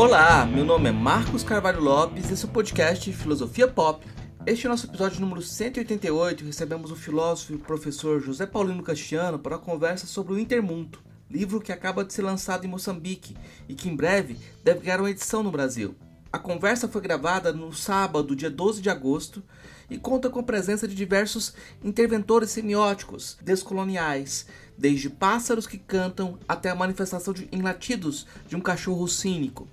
Olá, meu nome é Marcos Carvalho Lopes e esse é o podcast Filosofia Pop. Este é o nosso episódio número 188 recebemos o filósofo e professor José Paulino Castiano para uma conversa sobre o Intermundo, livro que acaba de ser lançado em Moçambique e que em breve deve ganhar uma edição no Brasil. A conversa foi gravada no sábado, dia 12 de agosto, e conta com a presença de diversos interventores semióticos descoloniais, desde pássaros que cantam até a manifestação de, em latidos de um cachorro cínico.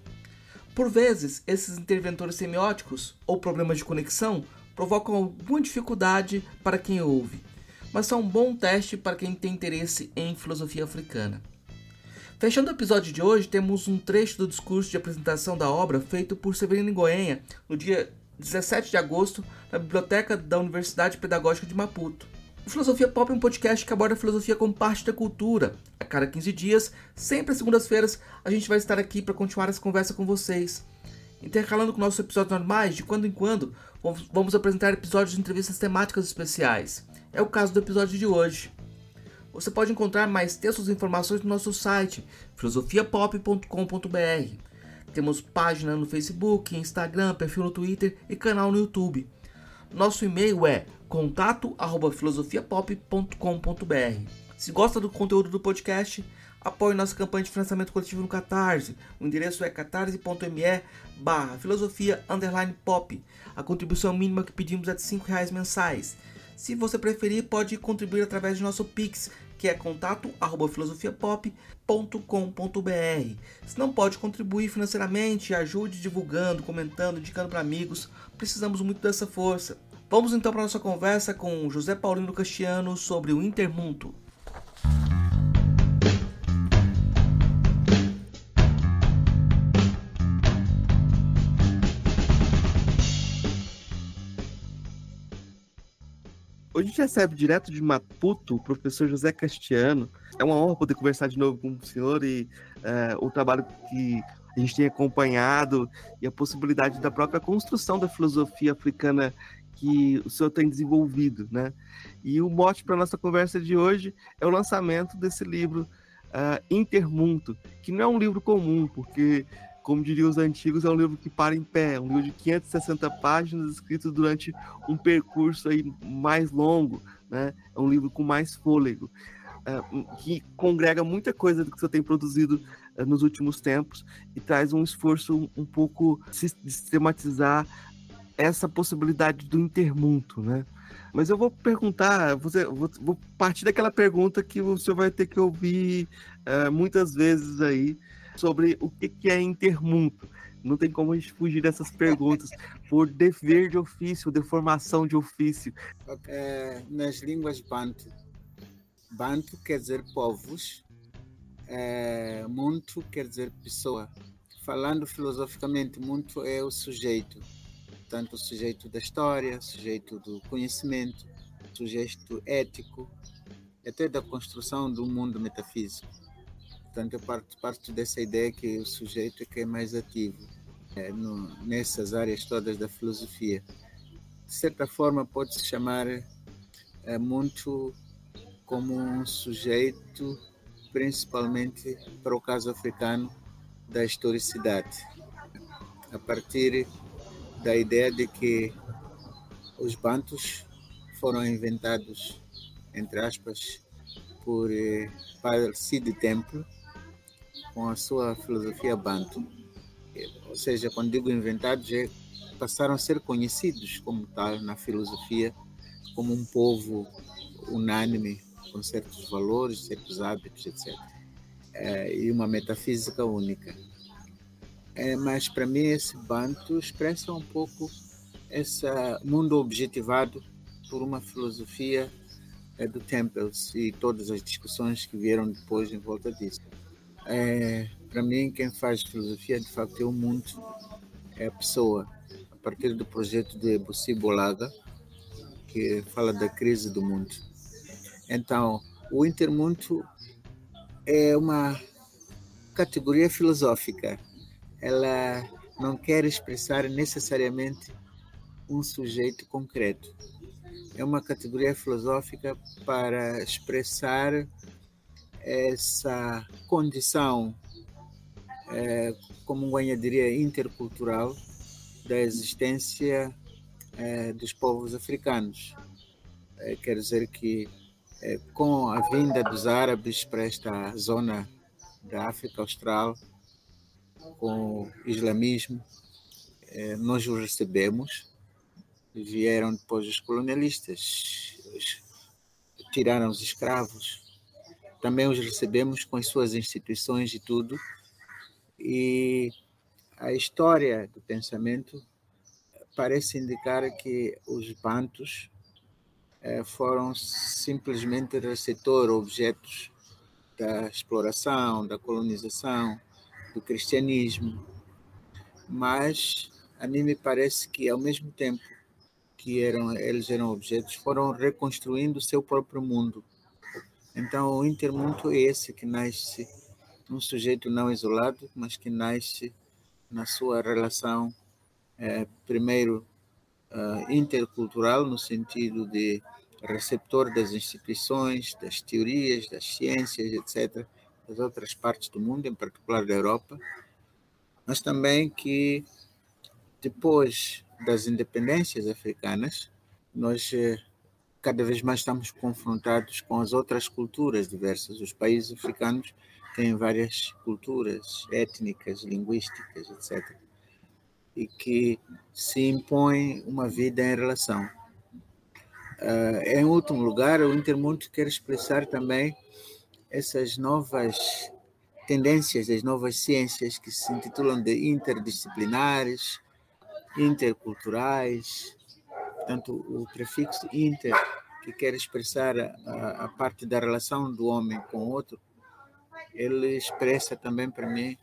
Por vezes, esses interventores semióticos ou problemas de conexão provocam alguma dificuldade para quem ouve, mas são um bom teste para quem tem interesse em filosofia africana. Fechando o episódio de hoje, temos um trecho do discurso de apresentação da obra feito por Severino Goenha no dia 17 de agosto na biblioteca da Universidade Pedagógica de Maputo. O Filosofia Pop é um podcast que aborda a filosofia como parte da cultura. A cada 15 dias, sempre às segundas-feiras, a gente vai estar aqui para continuar essa conversa com vocês. Intercalando com nossos episódios normais, de quando em quando, vamos apresentar episódios de entrevistas temáticas especiais. É o caso do episódio de hoje. Você pode encontrar mais textos e informações no nosso site filosofiapop.com.br. Temos página no Facebook, Instagram, perfil no Twitter e canal no YouTube. Nosso e-mail é contato@filosofiapop.com.br. Se gosta do conteúdo do podcast, apoie nossa campanha de financiamento coletivo no Catarse. O endereço é catarse.me barra filosofia pop. A contribuição mínima que pedimos é de R$ reais mensais. Se você preferir, pode contribuir através de nosso Pix, que é contato@filosofiapop.com.br. Se não pode contribuir financeiramente, ajude divulgando, comentando, indicando para amigos. Precisamos muito dessa força. Vamos então para nossa conversa com José Paulino Castiano sobre o Intermundo. Hoje a gente recebe direto de Maputo o professor José Castiano. É uma honra poder conversar de novo com o senhor e é, o trabalho que a gente tem acompanhado e a possibilidade da própria construção da filosofia africana que o senhor tem desenvolvido, né? E o mote para nossa conversa de hoje é o lançamento desse livro uh, Intermundo, que não é um livro comum, porque como diriam os antigos, é um livro que para em pé, é um livro de 560 páginas, escrito durante um percurso aí mais longo, né? É um livro com mais fôlego, uh, que congrega muita coisa do que você tem produzido uh, nos últimos tempos e traz um esforço um, um pouco de sistematizar essa possibilidade do intermundo, né? Mas eu vou perguntar, você, vou, vou, partir daquela pergunta que o senhor vai ter que ouvir uh, muitas vezes aí, sobre o que, que é intermundo. Não tem como a gente fugir dessas perguntas por dever de ofício, deformação de ofício. É, nas línguas bantu, bantu quer dizer povos, é, muito quer dizer pessoa. Falando filosoficamente, muito é o sujeito, tanto o sujeito da história, sujeito do conhecimento, sujeito ético, até da construção do mundo metafísico. Portanto, eu parto, parto dessa ideia que o sujeito é que é mais ativo é, no, nessas áreas todas da filosofia. De certa forma, pode-se chamar é, muito como um sujeito, principalmente para o caso africano, da historicidade. A partir da ideia de que os bantos foram inventados, entre aspas, por eh, Padre Cid Templo, com a sua filosofia banto. Ou seja, quando digo inventados, é, passaram a ser conhecidos como tal na filosofia, como um povo unânime, com certos valores, certos hábitos, etc. É, e uma metafísica única. É, mas para mim esse banto expressa um pouco esse mundo objetivado por uma filosofia é, do Temples e todas as discussões que vieram depois em volta disso. É, para mim, quem faz filosofia de facto é o mundo, é a pessoa. A partir do projeto de Bussi Bolaga, que fala da crise do mundo. Então, o intermundo é uma categoria filosófica. Ela não quer expressar necessariamente um sujeito concreto. É uma categoria filosófica para expressar essa condição é, como Guanha diria, intercultural da existência é, dos povos africanos. É, quer dizer que é, com a vinda dos árabes para esta zona da África Austral, com o islamismo, é, nós os recebemos. Vieram depois os colonialistas, tiraram os escravos. Também os recebemos com as suas instituições e tudo. E a história do pensamento parece indicar que os bantos eh, foram simplesmente receptor, objetos da exploração, da colonização, do cristianismo. Mas a mim me parece que, ao mesmo tempo que eram, eles eram objetos, foram reconstruindo o seu próprio mundo. Então, o intermundo é esse que nasce num sujeito não isolado, mas que nasce na sua relação, é, primeiro, uh, intercultural, no sentido de receptor das instituições, das teorias, das ciências, etc., das outras partes do mundo, em particular da Europa, mas também que depois das independências africanas, nós eh, cada vez mais estamos confrontados com as outras culturas diversas. Os países africanos têm várias culturas étnicas, linguísticas, etc. E que se impõe uma vida em relação. Uh, em último lugar, o Intermundo quer expressar também essas novas tendências das novas ciências que se intitulam de interdisciplinares, interculturais. Portanto, o prefixo inter, que quer expressar a, a parte da relação do homem com o outro, ele expressa também para mim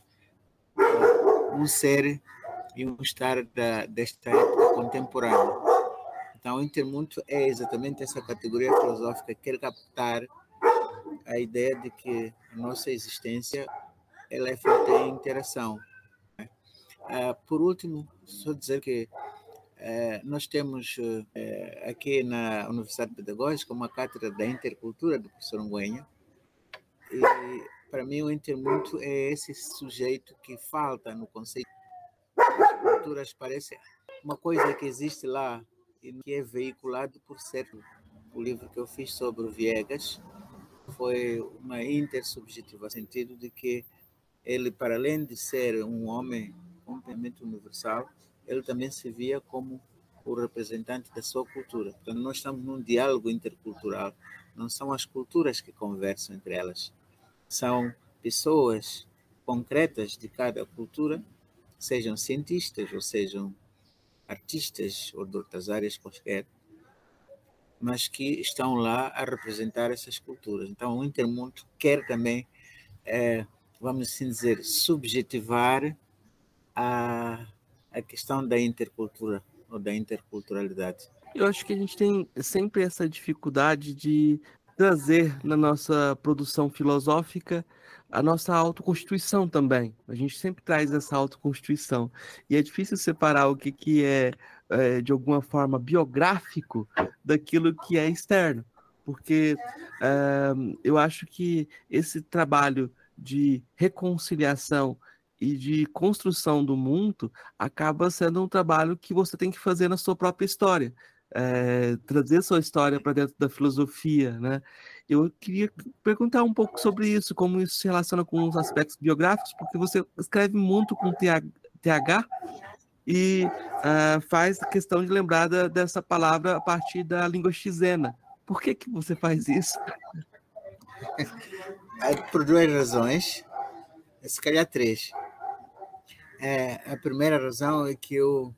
um ser e um estar da, desta época contemporânea. Então, o intermundo é exatamente essa categoria filosófica que quer captar a ideia de que a nossa existência ela é feita em interação. Né? Ah, por último, só dizer que eh, nós temos eh, aqui na Universidade Pedagógica uma cátedra da intercultura do professor Nguenha, e para mim o intermundo é esse sujeito que falta no conceito. As culturas parece uma coisa que existe lá e que é veiculado por certo. O livro que eu fiz sobre o Viegas foi uma intersubjetiva, no sentido de que ele, para além de ser um homem completamente universal, ele também se via como o representante da sua cultura. Portanto, nós estamos num diálogo intercultural. Não são as culturas que conversam entre elas, são pessoas concretas de cada cultura, sejam cientistas ou sejam artistas ou de outras áreas quaisquer, mas que estão lá a representar essas culturas. Então, o Intermundo quer também, é, vamos assim dizer, subjetivar a, a questão da intercultura ou da interculturalidade. Eu acho que a gente tem sempre essa dificuldade de trazer na nossa produção filosófica a nossa autoconstituição também. A gente sempre traz essa autoconstituição. E é difícil separar o que, que é, é de alguma forma, biográfico daquilo que é externo. Porque é, eu acho que esse trabalho de reconciliação e de construção do mundo acaba sendo um trabalho que você tem que fazer na sua própria história é, trazer sua história para dentro da filosofia, né? Eu queria perguntar um pouco sobre isso, como isso se relaciona com os aspectos biográficos, porque você escreve muito com TH e uh, faz questão de lembrar da, dessa palavra a partir da língua xizena. Por que que você faz isso? Por duas razões, se calhar três. É, a primeira razão é que eu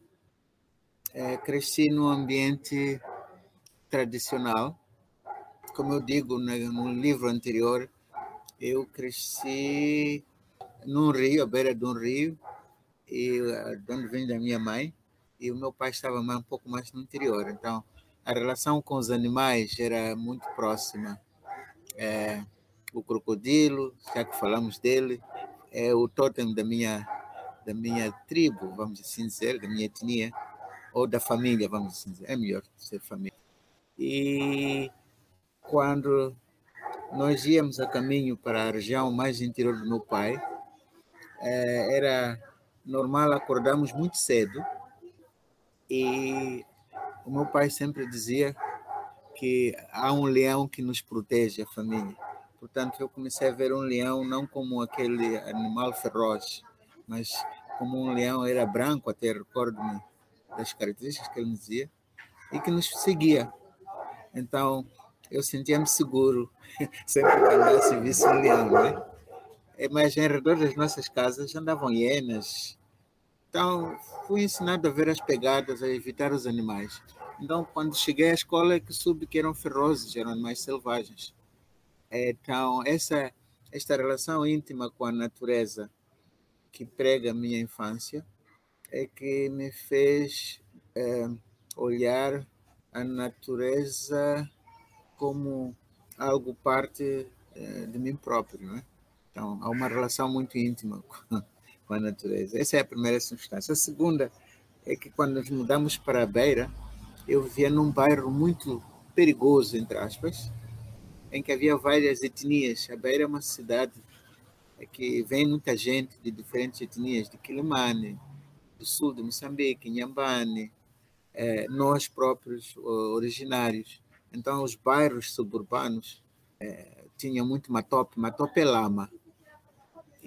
é, cresci num ambiente tradicional. Como eu digo no, no livro anterior, eu cresci num rio, à beira de um rio, e de onde vem da minha mãe, e o meu pai estava mais, um pouco mais no interior. Então, a relação com os animais era muito próxima. É, o crocodilo, já que falamos dele, é o totem da minha da minha tribo, vamos assim dizer, da minha etnia ou da família, vamos assim dizer, é melhor ser família. E quando nós íamos a caminho para a região mais interior do meu pai, é, era normal acordarmos muito cedo e o meu pai sempre dizia que há um leão que nos protege, a família. Portanto, eu comecei a ver um leão não como aquele animal feroz, mas como um leão era branco, até recordo-me das características que ele dizia, e que nos seguia. Então, eu sentia-me seguro sempre que andasse e visse um leão, né? Mas em redor das nossas casas andavam hienas. Então, fui ensinado a ver as pegadas, a evitar os animais. Então, quando cheguei à escola, é que soube que eram ferozes, eram animais selvagens. Então, essa, esta relação íntima com a natureza que prega a minha infância é que me fez é, olhar a natureza como algo parte é, de mim próprio. Né? Então, há uma relação muito íntima com, a natureza. Essa é a primeira substância. A segunda é que quando nos mudamos para a Beira, eu vivia num bairro muito perigoso, entre aspas, em que havia várias etnias. A Beira é uma cidade que vem muita gente de diferentes etnias, de Quilimane, do sul de Moçambique, Inhambane, eh, nós próprios originários. Então, os bairros suburbanos eh, tinham muito matope, matope é lama,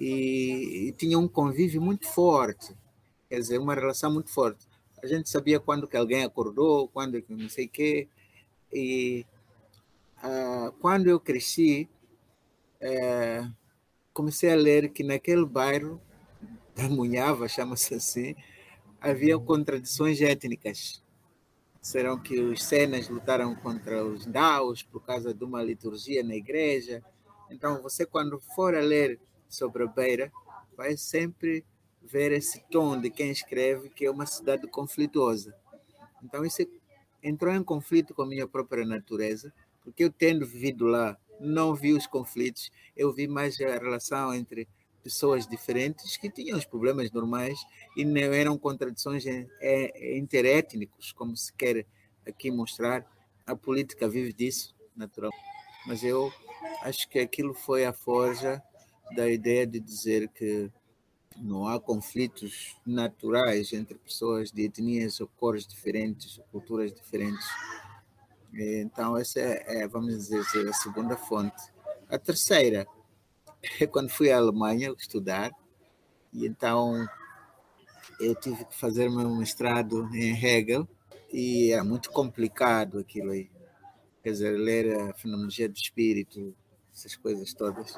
e, e tinha um convívio muito forte, quer dizer, uma relação muito forte. A gente sabia quando que alguém acordou, quando que não sei o quê, e ah, quando eu cresci, eh, comecei a ler que naquele bairro da Munhava, chama-se assim, havia contradições étnicas. Serão que os Senas lutaram contra os Daos por causa de uma liturgia na igreja. Então, você, quando for a ler sobre a Beira, vai sempre ver esse tom de quem escreve que é uma cidade conflituosa. Então, isso entrou em conflito com a minha própria natureza porque eu tendo vivido lá, não vi os conflitos, eu vi mais a relação entre pessoas diferentes que tinham os problemas normais e não eram contradições interétnicos, como se quer aqui mostrar. A política vive disso, naturalmente. Mas eu acho que aquilo foi a forja da ideia de dizer que não há conflitos naturais entre pessoas de etnias ou cores diferentes, culturas diferentes, então, essa é, vamos dizer, a segunda fonte. A terceira é quando fui à Alemanha estudar, e então eu tive que fazer meu mestrado em Hegel, e é muito complicado aquilo aí. Quer dizer, ler a fenomenologia do espírito, essas coisas todas.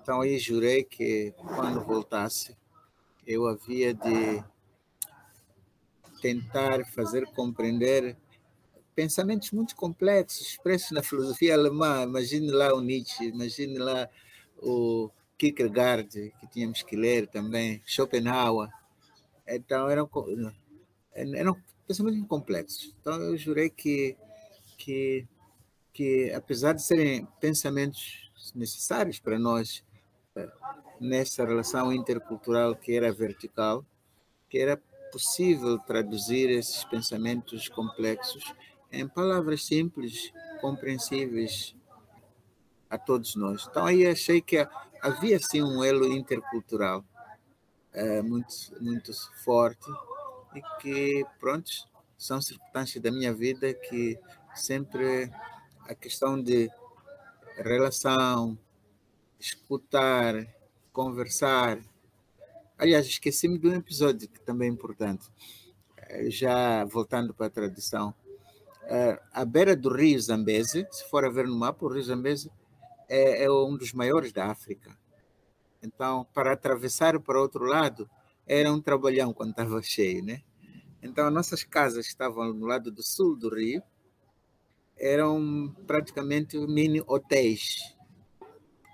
Então, aí jurei que quando voltasse, eu havia de tentar fazer compreender pensamentos muito complexos expressos na filosofia alemã. Imagine lá o Nietzsche, imagine lá o Kierkegaard, que tínhamos que ler também, Schopenhauer. Então, eram, eram pensamentos complexos. Então, eu jurei que, que, que, apesar de serem pensamentos necessários para nós, eh, nessa relação intercultural que era vertical, que era possível traduzir esses pensamentos complexos em palavras simples, compreensíveis a todos nós. Então aí achei que havia sim um elo intercultural é, muito muito forte e que pronto são circunstâncias da minha vida que sempre a questão de relação, escutar, conversar. Aliás, esqueci-me de um episódio que também é importante. Eh, já voltando para a tradição, à beira do rio Zambeze, se for a ver no mapa, o rio Zambeze é, é um dos maiores da África. Então, para atravessar para outro lado, era um trabalhão quando estava cheio, né? Então, nossas casas estavam no lado do sul do rio eram praticamente mini hotéis,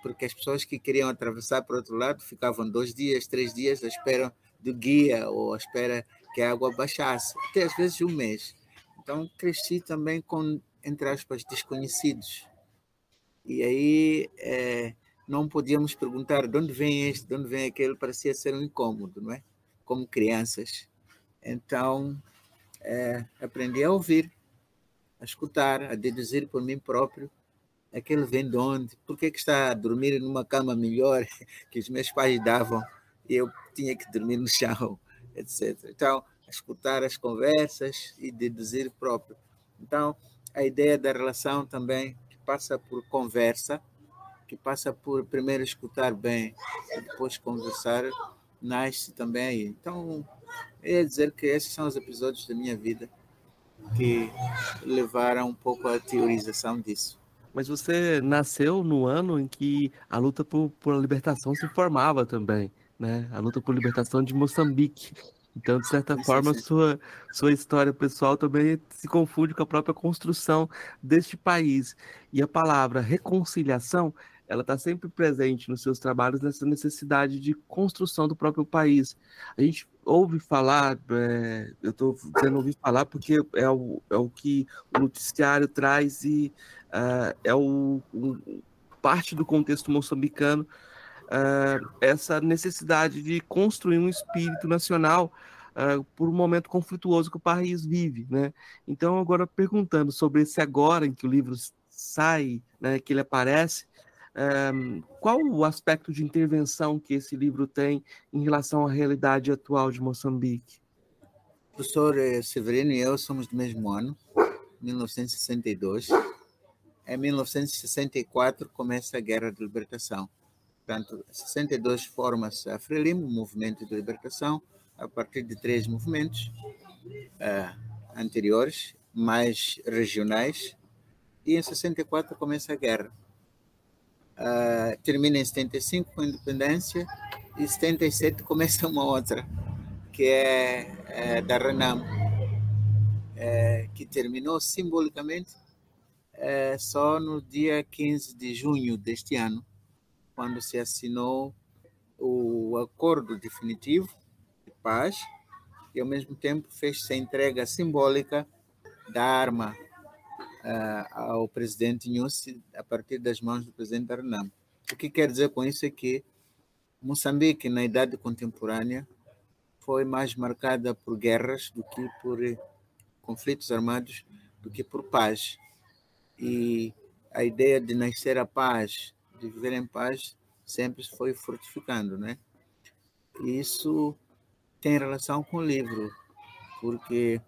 porque as pessoas que queriam atravessar para o outro lado ficavam dois dias, três dias à espera do guia ou à espera que a água baixasse, até às vezes um mês. Então cresci também com, entre aspas, desconhecidos. E aí é, não podíamos perguntar de onde vem este, de onde vem aquele, parecia ser um incômodo, não é? Como crianças. Então é, aprendi a ouvir, a escutar, a deduzir por mim próprio aquele vem de onde, por que, que está a dormir numa cama melhor que os meus pais davam e eu tinha que dormir no chão, etc. Então, escutar as conversas e deduzir próprio. Então, a ideia da relação também que passa por conversa, que passa por primeiro escutar bem e depois conversar, nasce também aí. Então, é dizer que esses são os episódios da minha vida que levaram um pouco à teorização disso. Mas você nasceu no ano em que a luta por, por libertação se formava também, né? A luta por libertação de Moçambique. Então, de certa sim, forma, sim. Sua, sua história pessoal também se confunde com a própria construção deste país. E a palavra reconciliação, ela está sempre presente nos seus trabalhos nessa necessidade de construção do próprio país. A gente ouve falar, é, eu estou dizendo ouvir falar porque é o, é o que o noticiário traz e uh, é o, parte do contexto moçambicano uh, essa necessidade de construir um espírito nacional uh, por um momento conflituoso que o país vive, né? Então agora perguntando sobre esse agora em que o livro sai, né, que ele aparece, qual o aspecto de intervenção que esse livro tem em relação à realidade atual de Moçambique? O professor eh, Severino e eu somos do mesmo ano, 1962. Em 1964 começa a Guerra de Libertação. Portanto, em 62 forma-se a Frelimo, Movimento de Libertação, a partir de três movimentos uh, anteriores, mais regionais, e em 64 começa a guerra uh, termina em 75 com a independência e 77 começa uma outra, que é, é da Renam, é, que terminou simbolicamente é, só no dia 15 de junho deste ano, quando se assinou o acordo definitivo de paz e ao mesmo tempo fez-se a entrega simbólica da arma ao presidente Nussi a partir das mãos do presidente Arnam. O que quer dizer com isso é que Moçambique, na idade contemporânea, foi mais marcada por guerras do que por conflitos armados, do que por paz. E a ideia de nascer a paz, de viver em paz, sempre foi frutificando, né? E isso tem relação com o livro, porque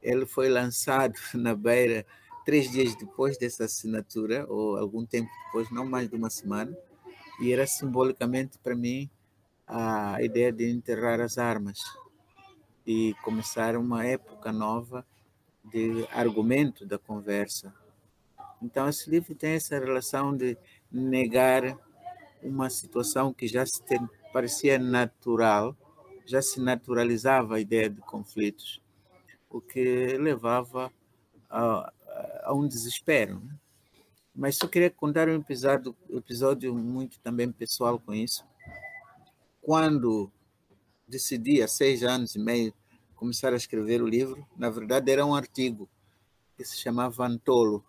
ele foi lançado na beira três dias depois dessa assinatura, ou algum tempo depois, não mais de uma semana, e era simbolicamente para mim a ideia de enterrar as armas e começar uma época nova de argumento da conversa. Então, esse livro tem essa relação de negar uma situação que já se tem, parecia natural, já se naturalizava a ideia de conflitos, o que levava a, a um desespero. Né? Mas só queria contar um episódio, episódio muito também pessoal com isso. Quando decidi, há seis anos e meio, começar a escrever o livro, na verdade era um artigo que se chamava Antolo.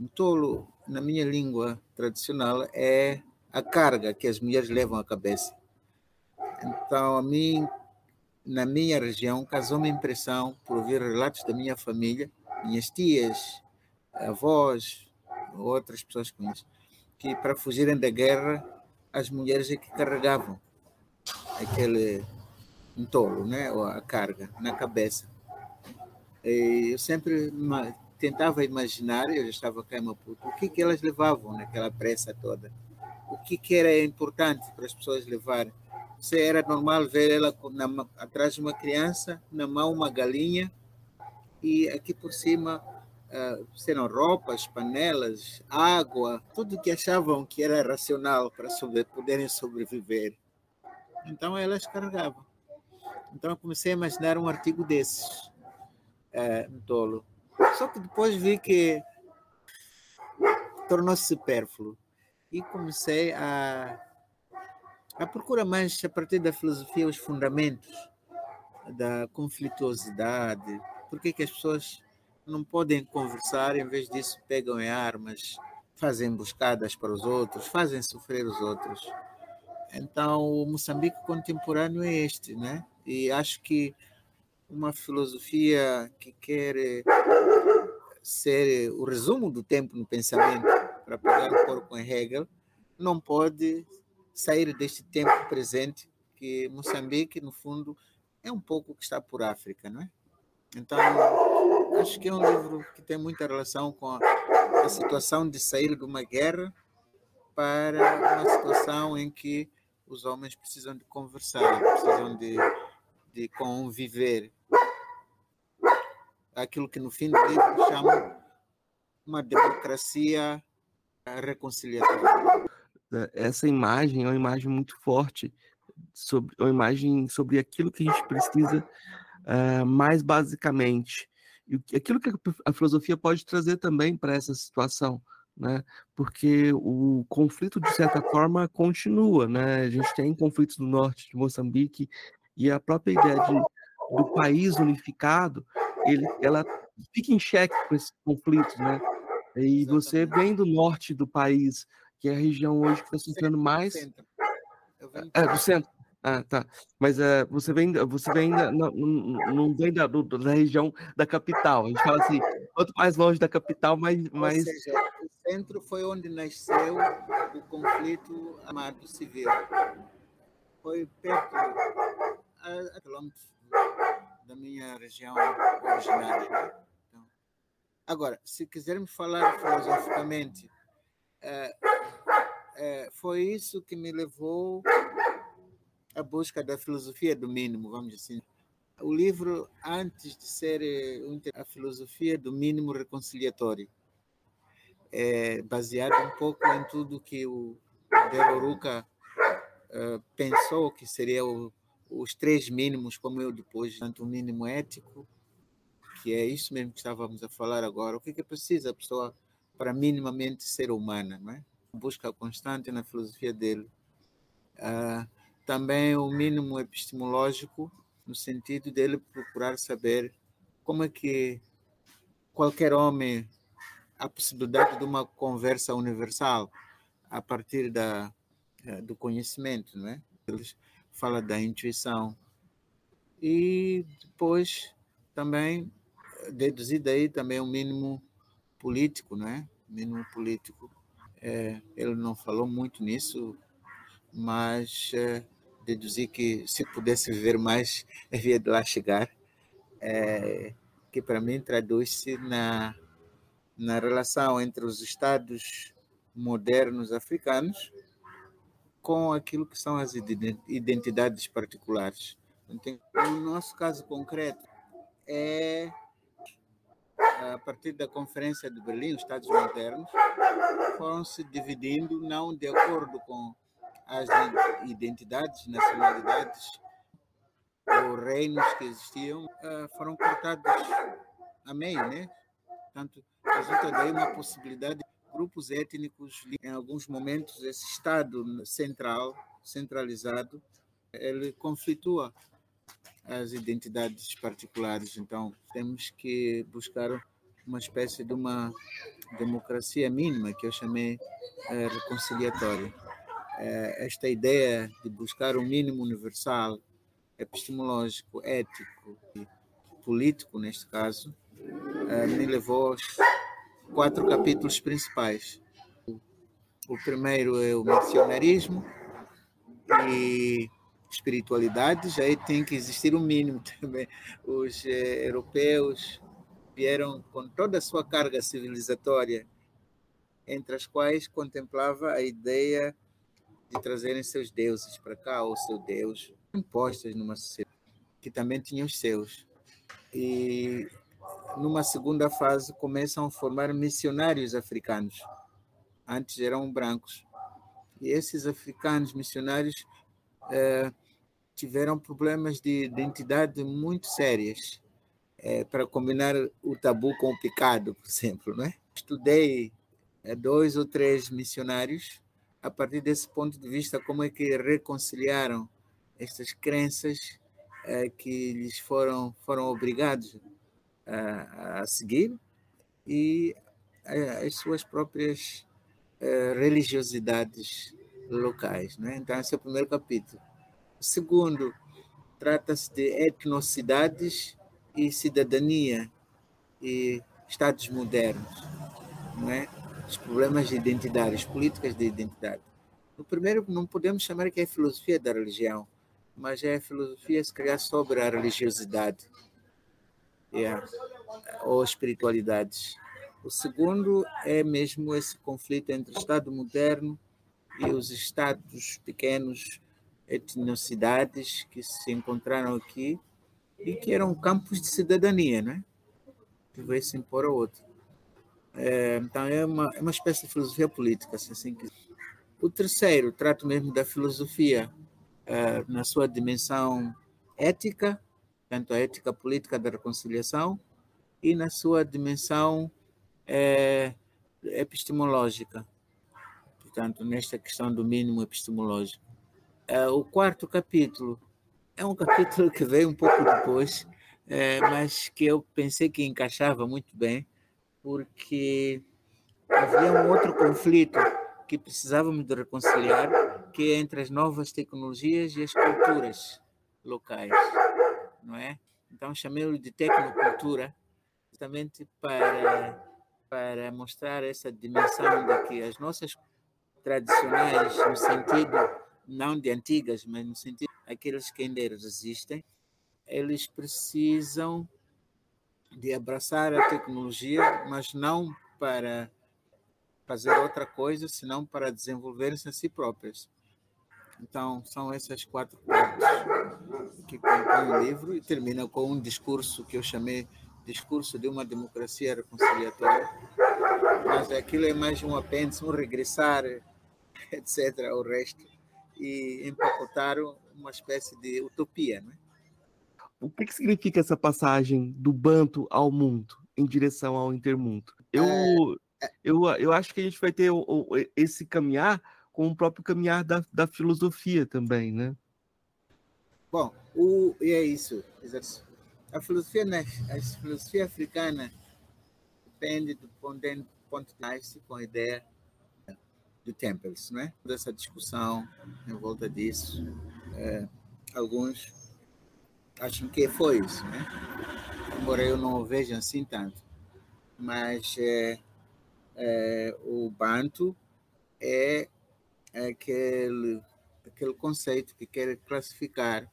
Antolo, na minha língua tradicional, é a carga que as mulheres levam à cabeça. Então, a mim, na minha região, casou-me a impressão por ouvir relatos da minha família minhas tias, avós, outras pessoas com isso, que para fugirem da guerra, as mulheres é que carregavam aquele entolo, né, ou a carga na cabeça. E eu sempre tentava imaginar, eu já estava cá em Maputo, o que, que elas levavam naquela pressa toda. O que, que era importante para as pessoas levarem. Se era normal ver ela na, atrás de uma criança, na mão uma galinha, e aqui por cima uh, serão roupas, panelas, água, tudo que achavam que era racional para sobre, poderem sobreviver. Então elas carregavam. Então eu comecei a imaginar um artigo desses, uh, no tolo. Só que depois vi que tornou-se supérfluo e comecei a, a procurar mais, a partir da filosofia, os fundamentos da conflituosidade, por que, que as pessoas não podem conversar, em vez disso pegam em armas, fazem emboscadas para os outros, fazem sofrer os outros. Então, o Moçambique contemporâneo é este, né? E acho que uma filosofia que quer ser o resumo do tempo no pensamento, para pegar o corpo em Hegel, não pode sair deste tempo presente, que Moçambique, no fundo, é um pouco o que está por África, não é? Então, acho que é um livro que tem muita relação com a, a situação de sair de uma guerra para uma situação em que os homens precisam de conversar, precisam de, de conviver. Aquilo que no fim do livro chama uma democracia reconciliatória. Essa imagem é uma imagem muito forte, sobre, uma imagem sobre aquilo que a gente precisa uh, mais basicamente. E aquilo que a filosofia pode trazer também para essa situação né? Porque o conflito de certa forma continua, né? A gente tem conflitos no norte de Moçambique e a própria ideia de, do país unificado, ele, ela fica em xeque com esses conflitos, né? E você vem do norte do país, que é a região hoje que está sofrendo mais. É, do centro. Ah, tá. Mas é, você vem, você vem da, não, não vem da, da região da capital. A gente fala assim, quanto mais longe da capital, mais. mais... Ou seja, o centro foi onde nasceu o conflito armado civil. Foi perto, a, a quilômetros da minha região originária. Né? Então, agora, se quisermos falar filosoficamente, é, é, foi isso que me levou a busca da filosofia do mínimo, vamos assim. O livro, antes de ser eh, a filosofia do mínimo reconciliatório, é baseado um pouco em tudo que o Deroruca uh, pensou que seria o, os três mínimos, como eu depois, tanto o mínimo ético, que é isso mesmo que estávamos a falar agora, o que, é que precisa a pessoa para minimamente ser humana, não é? Busca constante na filosofia dele. Uh, também o mínimo epistemológico, no sentido dele procurar saber como é que qualquer homem a possibilidade de uma conversa universal a partir da eh, do conhecimento, não é? Ele fala da intuição e depois também deduzir daí também o mínimo político, não é? Mínimo político. É, ele não falou muito nisso, mas é, deduzir que se pudesse viver mais, havia de lá chegar, é, que para mim traduz-se na, na relação entre os Estados modernos africanos com aquilo que são as identidades particulares. Então, no nosso caso concreto, é a partir da Conferência de Berlim, os Estados modernos foram se dividindo não de acordo com as identidades, nacionalidades ou reinos que existiam uh, foram cortados a meio, né? Portanto, resulta daí uma possibilidade de grupos étnicos, em alguns momentos, esse Estado central, centralizado, ele conflitua as identidades particulares. Então, temos que buscar uma espécie de uma democracia mínima, que eu chamei uh, reconciliatória. É, esta ideia de buscar um mínimo universal, epistemológico, ético e político, neste caso, é, me levou aos quatro capítulos principais. O primeiro é o missionarismo e espiritualidades, aí tem que existir um mínimo também. Os eh, europeus vieram com toda a sua carga civilizatória, entre as quais contemplava a ideia de trazerem seus deuses para cá, ou seu Deus, impostas numa sociedade que também tinha os seus. E numa segunda fase começam a formar missionários africanos. Antes eram brancos. E esses africanos missionários eh, tiveram problemas de identidade muito sérias. Eh, para combinar o tabu com o pecado, por exemplo. Né? Estudei eh, dois ou três missionários a partir desse ponto de vista, como é que reconciliaram estas crenças eh, que lhes foram, foram obrigados a, a seguir e as suas próprias eh, religiosidades locais. Né? Então, esse é o primeiro capítulo. O segundo trata-se de etnocidades e cidadania e estados modernos. Não é? Os problemas de identidade, as políticas de identidade. No primeiro, não podemos chamar que é filosofia da religião, mas é filosofia, se calhar, sobre a religiosidade yeah, ou espiritualidades. O segundo é mesmo esse conflito entre o Estado moderno e os estados pequenos, etnocidades que se encontraram aqui e que eram campos de cidadania, né? que veio se impor ao outro. É, então é uma, é uma espécie de filosofia política, se assim quiser. O terceiro trata mesmo da filosofia é, na sua dimensão ética, tanto a ética política da reconciliação, e na sua dimensão é, epistemológica, portanto, nesta questão do mínimo epistemológico. É, o quarto capítulo é um capítulo que veio um pouco depois, é, mas que eu pensei que encaixava muito bem, porque havia um outro conflito que precisávamos de reconciliar, que é entre as novas tecnologias e as culturas locais, não é? Então chamei-o de tecnocultura, justamente para para mostrar essa dimensão de que as nossas tradicionais, no sentido não de antigas, mas no sentido aqueles que ainda existem, eles precisam de abraçar a tecnologia, mas não para fazer outra coisa, senão para desenvolverem-se a si próprias. Então, são essas quatro partes que compõem o livro e termina com um discurso que eu chamei discurso de uma democracia reconciliatória. Mas aquilo é mais um apêndice, um regressar, etc., ao resto, e empacotar uma espécie de utopia. Né? O que, que significa essa passagem do banto ao mundo, em direção ao intermundo? Eu, é, é... eu, eu acho que a gente vai ter o, o, esse caminhar com o próprio caminhar da, da filosofia também, né? Bom, o, e é isso. A filosofia, a filosofia africana depende do ponto de vista com a ideia do Temples, não é? Toda essa discussão em volta disso, é, alguns acham que foi isso, né? Embora eu não o veja assim tanto, mas é, é, o Bantu é aquele aquele conceito que quer classificar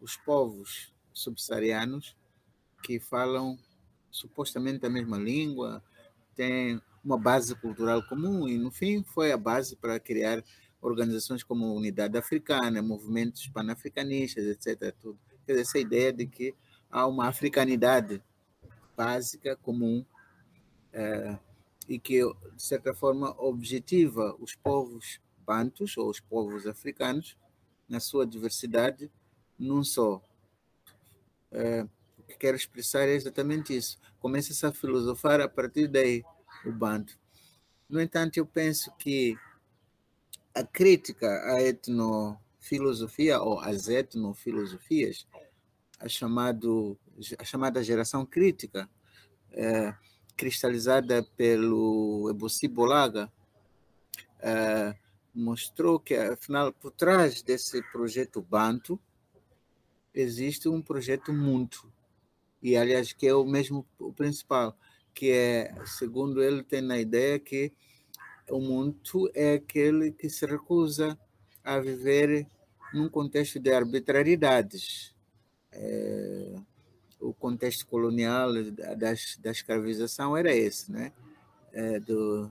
os povos subsaarianos que falam supostamente a mesma língua, têm uma base cultural comum e, no fim, foi a base para criar organizações como a Unidade Africana, movimentos panafricanistas, etc. Tudo. Essa ideia de que há uma africanidade básica, comum, é, e que, de certa forma, objetiva os povos bantus, ou os povos africanos, na sua diversidade, num só. É, o que quero expressar é exatamente isso. Começa-se a filosofar a partir daí, o banto. No entanto, eu penso que a crítica à etnofilosofia, ou às etnofilosofias, a, chamado, a chamada geração crítica, é, cristalizada pelo Ebossi Bolaga, é, mostrou que, afinal, por trás desse projeto Banto, existe um projeto muito e aliás que é o mesmo o principal que é segundo ele tem na ideia que o muito é aquele que se recusa a viver num contexto de arbitrariedades é, o contexto colonial da, da escravização era esse né é, do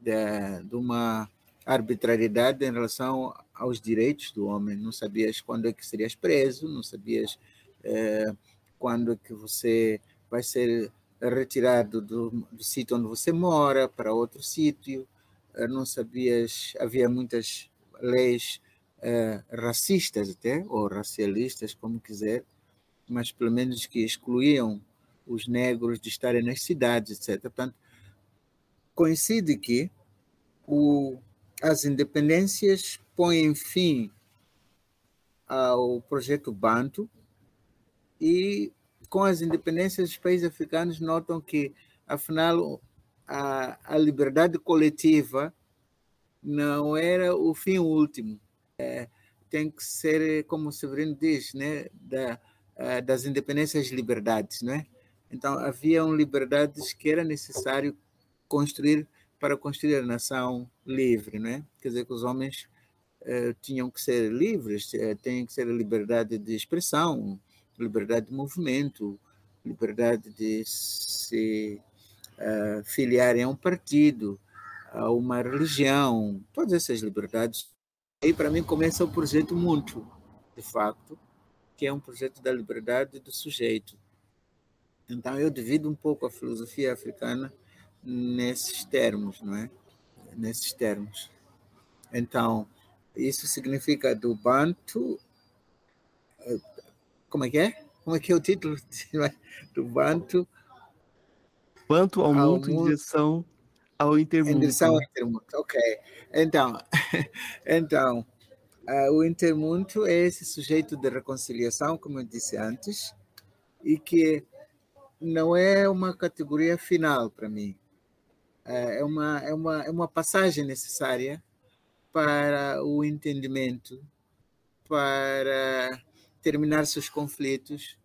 de, de uma arbitrariedade em relação aos direitos do homem. Não sabias quando é que serias preso, não sabias é, quando é que você vai ser retirado do, do sítio onde você mora para outro sítio. É, não sabias, havia muitas leis é, racistas até, ou racialistas, como quiser, mas pelo menos que excluíam os negros de estarem nas cidades, etc. Portanto, coincide que o, as independências põem fim ao projeto Banto e com as independências os países africanos notam que afinal a, a liberdade coletiva não era o fim último é, tem que ser como o Severino diz né da, das independências liberdades né então haviam liberdades que era necessário construir para construir a nação livre, né? Quer dizer que os homens uh, tinham que ser livres, tem que ser a liberdade de expressão, liberdade de movimento, liberdade de se uh, filiarem a um partido, a uma religião, todas essas liberdades. Aí, para mim, começa o projeto Muito, de facto, que é um projeto da liberdade do sujeito. Então, eu divido um pouco a filosofia africana nesses termos, não é? Nesses termos. Então, isso significa do Bantu. Eh, como é que é? Como é que é o título? Do Bantu. Bantu ao, ao mundo, mundo em direção ao intermundo. Em direção ao intermundo, ok. Então, então uh, o intermundo é esse sujeito de reconciliação, como eu disse antes, e que não é uma categoria final para mim. Uh, é, uma, é, uma, é uma passagem necessária para o entendimento, para terminar seus conflitos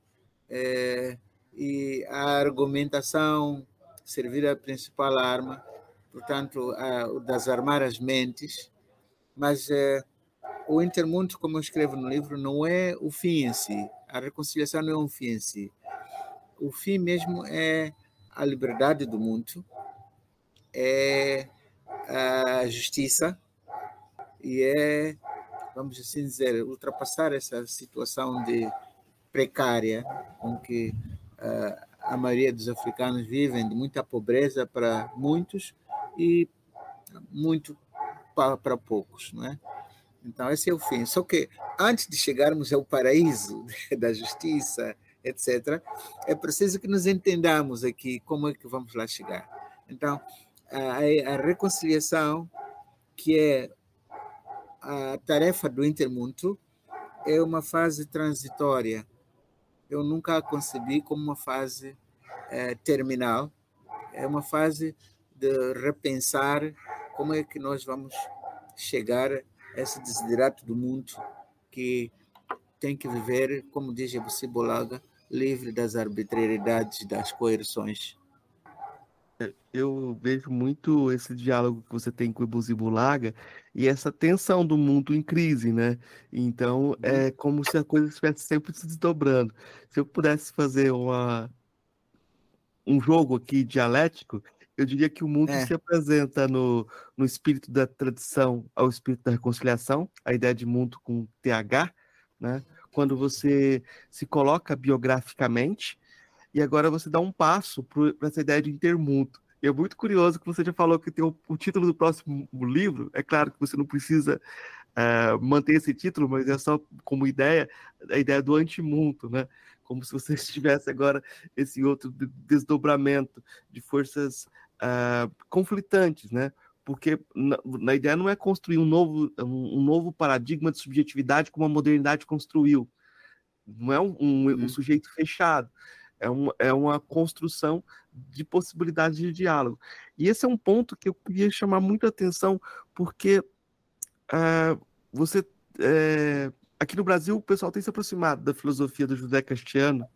é, e a argumentação servir a principal arma, portanto, o desarmar as mentes, mas é, o intermundo, como eu escrevo no livro, não é o fim em si. A reconciliação não é um fim em si. O fim mesmo é a liberdade do mundo, é a justiça e é vamos assim dizer, ultrapassar essa situação de precária com que uh, a maioria dos africanos vivem, de muita pobreza para muitos e muito para, poucos, não é? Então esse é o fim. Só que antes de chegarmos ao paraíso da justiça, etc., é preciso que nos entendamos aqui como é que vamos lá chegar. Então a, a reconciliação que é a tarefa do Intermundo é uma fase transitória. Eu nunca a concebi como uma fase é, terminal. É uma fase de repensar como é que nós vamos chegar a esse desiderato do mundo que tem que viver, como diz Ebussi Bolaga, livre das arbitrariedades das coerções eu vejo muito esse diálogo que você tem com o Ibuzi Bulaga e essa tensão do mundo em crise, né? Então, uhum. é como se a coisa estivesse sempre se desdobrando. Se eu pudesse fazer uma, um jogo aqui dialético, eu diria que o mundo é. se apresenta no, no espírito da tradição ao espírito da reconciliação, a ideia de mundo com TH, né? Quando você se coloca biograficamente, e agora você dá um passo para essa ideia de intermundo. E é muito curioso que você já falou que tem o, o título do próximo livro. É claro que você não precisa uh, manter esse título, mas é só como ideia, a ideia do antimundo, né? Como se você tivesse agora esse outro desdobramento de forças uh, conflitantes, né? Porque na, na, ideia não é construir um novo, um, um, novo paradigma de subjetividade como a modernidade construiu. Não é um, um, um uhum. sujeito fechado é uma, é uma construção de possibilidade de diálogo. E esse é um ponto que eu queria chamar muita atenção, porque uh, você. Uh, aqui no Brasil, o pessoal tem se aproximado da filosofia do José Castiano,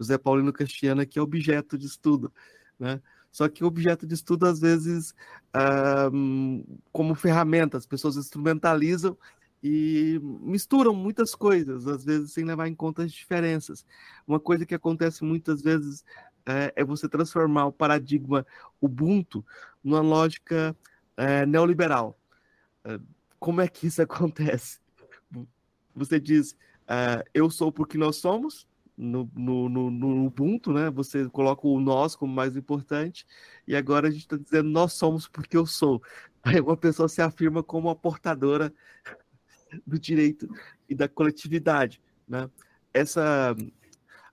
José Paulino Castiano, que é objeto de estudo. Né? Só que objeto de estudo, às vezes, uh, como ferramenta, as pessoas instrumentalizam e misturam muitas coisas, às vezes sem levar em conta as diferenças. Uma coisa que acontece muitas vezes é, é você transformar o paradigma Ubuntu numa lógica é, neoliberal. É, como é que isso acontece? Você diz, é, eu sou porque nós somos, no, no, no, no, Ubuntu, né? Você coloca o nós como mais importante, e agora a gente está dizendo nós somos porque eu sou. Aí uma pessoa se afirma como a portadora do direito e da coletividade. Né? Essa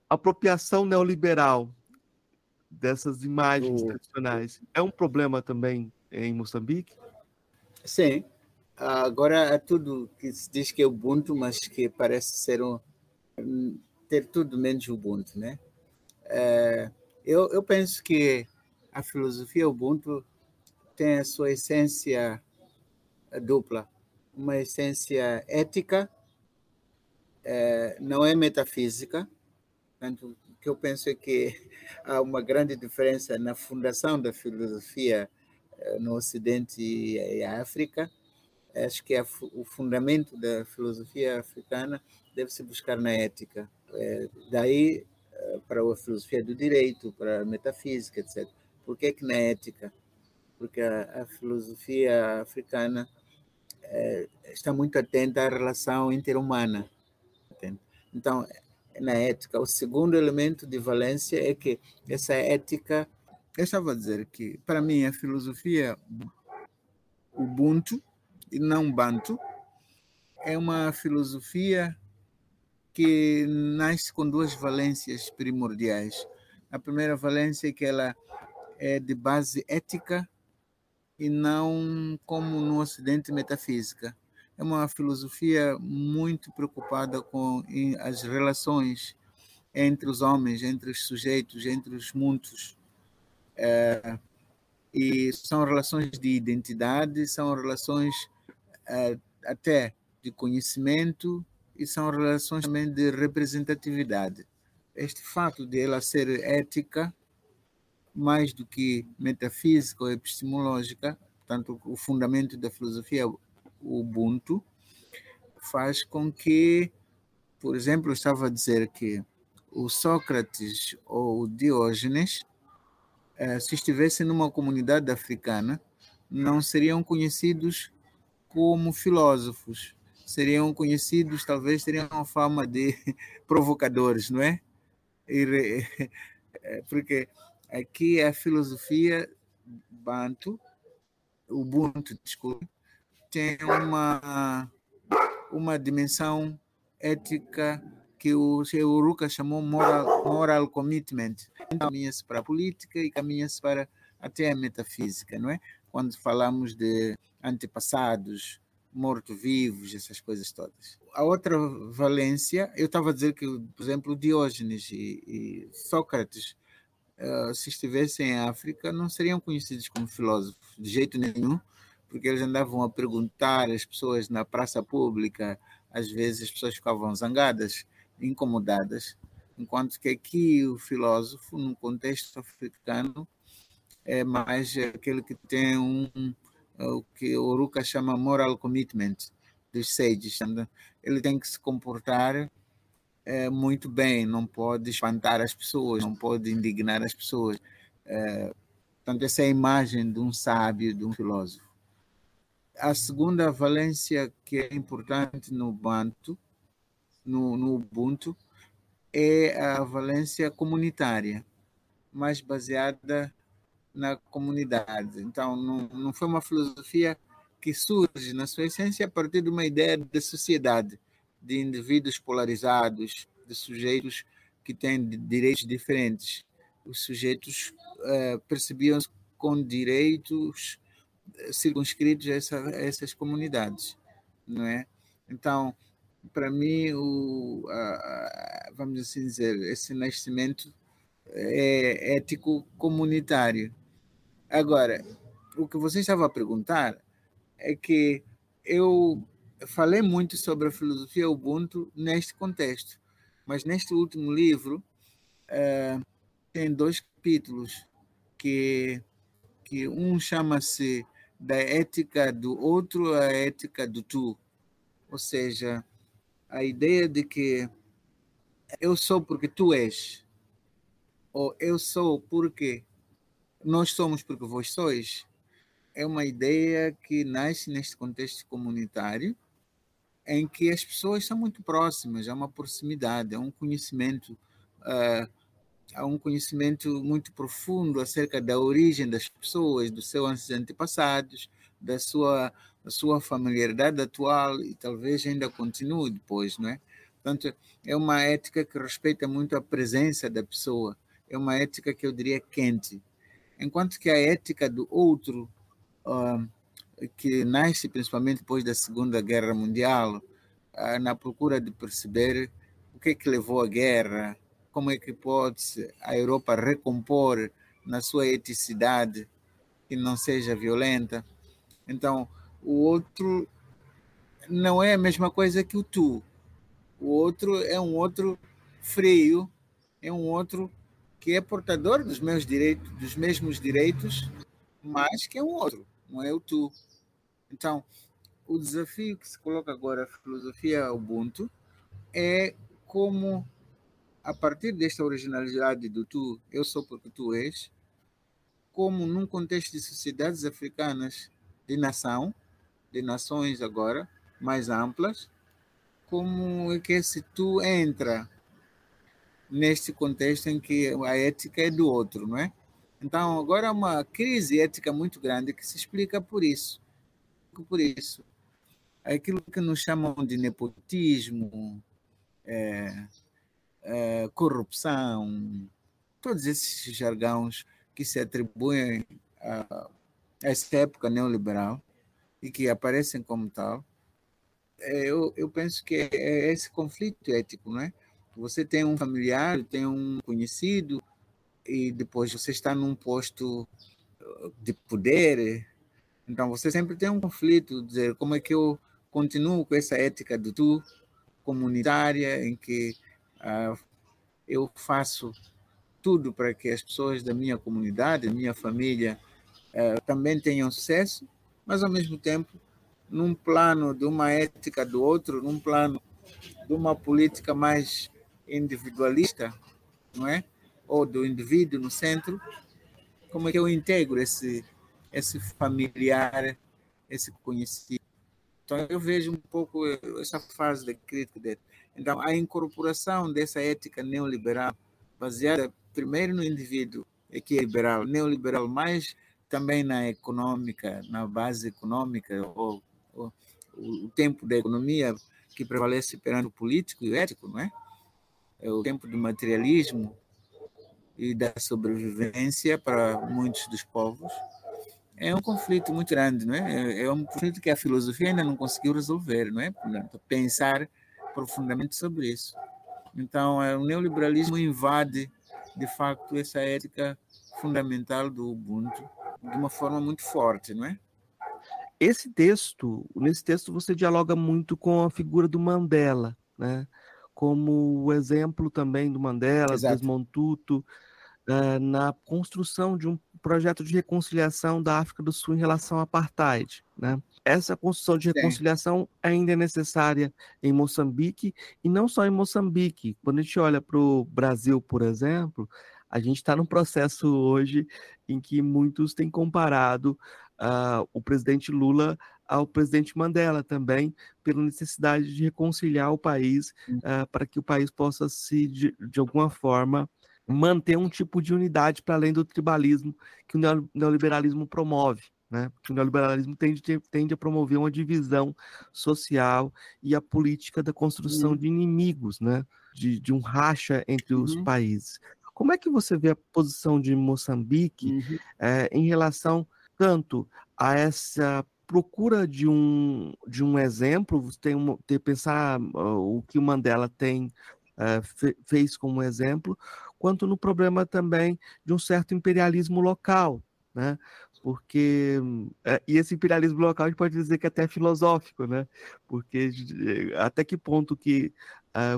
apropriação neoliberal dessas imagens oh. tradicionais é um problema também em Moçambique? Sim. Agora é tudo que se diz que é Ubuntu, mas que parece ser um, ter tudo menos Ubuntu, né? É, eu, eu penso que a filosofia Ubuntu tem a sua essência dupla uma essência ética, é, não é metafísica. Portanto, o que eu penso é que há uma grande diferença na fundação da filosofia é, no Ocidente e África. Acho que é o fundamento da filosofia africana deve se buscar na ética. É, daí é, para a filosofia do direito, para a metafísica, etc. Por que, que na ética? Porque a, a filosofia africana é, está muito atenta à relação interhumana. Então, na ética, o segundo elemento de valência é que essa ética. Eu estava a dizer que, para mim, a filosofia Ubuntu e não Bantu é uma filosofia que nasce com duas valências primordiais. A primeira valência é que ela é de base ética e não como no Ocidente metafísica. É uma filosofia muito preocupada com as relações entre os homens, entre os sujeitos, entre os mundos. É, e são relações de identidade, são relações é, até de conhecimento e são relações também de representatividade. Este fato de ela ser ética, mais do que metafísica ou epistemológica, portanto, o fundamento da filosofia Ubuntu, faz com que, por exemplo, eu estava a dizer que o Sócrates ou o Diógenes, eh, se estivessem numa comunidade africana, não seriam conhecidos como filósofos, seriam conhecidos, talvez teriam a fama de provocadores, não é? Porque aqui é a filosofia Bantu, Ubuntu, desculpe, tem uma, uma dimensão ética que o Uruka chamou moral, moral commitment. Caminha-se para a política e caminha-se para até a metafísica, não é? Quando falamos de antepassados, mortos-vivos, essas coisas todas. A outra valência, eu estava a dizer que, por exemplo, Diógenes e, e Sócrates, uh, se estivessem em África, não seriam conhecidos como filósofos de jeito nenhum, porque eles andavam a perguntar às pessoas na praça pública, às vezes as pessoas ficavam zangadas, incomodadas, enquanto que aqui o filósofo, no contexto africano, é mais aquele que tem um o que o Ruka chama moral commitment dos sages. Ele tem que se comportar é, muito bem, não pode espantar as pessoas, não pode indignar as pessoas. É, portanto, essa é a imagem de um sábio, de um filósofo. A segunda valência que é importante no Bantu, no, no Ubuntu, é a valência comunitária, mais baseada na comunidade. Então, não, não foi uma filosofia que surge, na sua essência, a partir de uma ideia de sociedade, de indivíduos polarizados, de sujeitos que têm direitos diferentes. Os sujeitos uh, percebiam-se com direitos eh, circunscritos a, essa, a, essas comunidades, não é? Então, para mim, o, vamos assim dizer, esse nascimento é ético comunitário Agora, o que você estava a perguntar é que eu falei muito sobre a filosofia Ubuntu neste contexto, mas neste último livro é, tem dois capítulos que, que um chama-se da ética do outro a ética do tu, ou seja, a ideia de que eu sou porque tu és, ou eu sou porque nós somos porque vós sois, é uma ideia que nasce neste contexto comunitário, em que as pessoas são muito próximas, há uma proximidade, há um conhecimento, há um conhecimento muito profundo acerca da origem das pessoas, dos seus antepassados, da sua, da sua familiaridade atual e talvez ainda continue depois, não é? Portanto, é uma ética que respeita muito a presença da pessoa, é uma ética que eu diria quente, enquanto que a ética do outro, uh, que nasce principalmente depois da Segunda Guerra Mundial, uh, na procura de perceber o que é que levou à guerra, como é que pode a Europa recompor na sua eticidade que não seja violenta. Então, o outro não é a mesma coisa que o tu. O outro é um outro frio, é um outro que é portador dos meus direitos, dos mesmos direitos, mas que é um outro, não é o tu. Então, o desafio que se coloca agora a filosofia Ubuntu é como, a partir desta originalidade do tu, eu sou porque tu és, como num contexto de sociedades africanas de nação, de nações agora mais amplas, como é que esse tu entra neste contexto em que a ética é do outro, não é? Então, agora há uma crise ética muito grande que se explica por isso. Por isso. Aquilo que nos chamam de nepotismo, é, é, corrupção, todos esses jargões que se atribuem a, a essa época neoliberal e que aparecem como tal, é, eu, eu penso que é esse conflito ético, não é? Você tem um familiar, tem um conhecido, e depois você está num posto de poder, então você sempre tem um conflito, dizer como é que eu continuo com essa ética do tu comunitária, em que uh, eu faço tudo para que as pessoas da minha comunidade, da minha família, uh, também tenham sucesso, mas ao mesmo tempo, num plano de uma ética do outro, num plano de uma política mais individualista, não é? Ou do indivíduo no centro, como é que eu integro esse esse familiar, esse conhecido? Então eu vejo um pouco essa fase da crítica dele. Então a incorporação dessa ética neoliberal baseada primeiro no indivíduo, que é liberal, neoliberal, mas também na econômica, na base econômica, ou, ou o tempo da economia que prevalece perante o político e o ético, não é? É o tempo do materialismo e da sobrevivência para muitos dos povos. É um conflito muito grande, não é? É um conflito que a filosofia ainda não conseguiu resolver, não é? Portanto, pensar profundamente sobre isso. Então, é, o neoliberalismo invade, de facto, essa ética fundamental do Ubuntu de uma forma muito forte, não é? Esse texto, nesse texto você dialoga muito com a figura do Mandela, né? Como o exemplo também do Mandela, Exato. Tutu, uh, na construção de um projeto de reconciliação da África do Sul em relação ao apartheid. Né? Essa construção de reconciliação Sim. ainda é necessária em Moçambique, e não só em Moçambique. Quando a gente olha para o Brasil, por exemplo, a gente está num processo hoje em que muitos têm comparado uh, o presidente Lula ao presidente Mandela também, pela necessidade de reconciliar o país, uh, para que o país possa se, de, de alguma forma, manter um tipo de unidade para além do tribalismo que o neoliberalismo promove. Né? Porque o neoliberalismo tende, tende a promover uma divisão social e a política da construção uhum. de inimigos, né? de, de um racha entre os uhum. países. Como é que você vê a posição de Moçambique uhum. é, em relação tanto a essa procura de um, de um exemplo, tem, um, tem pensar uh, o que o Mandela tem uh, fe, fez como exemplo, quanto no problema também de um certo imperialismo local, né? Porque uh, e esse imperialismo local a gente pode dizer que é até filosófico, né? Porque até que ponto que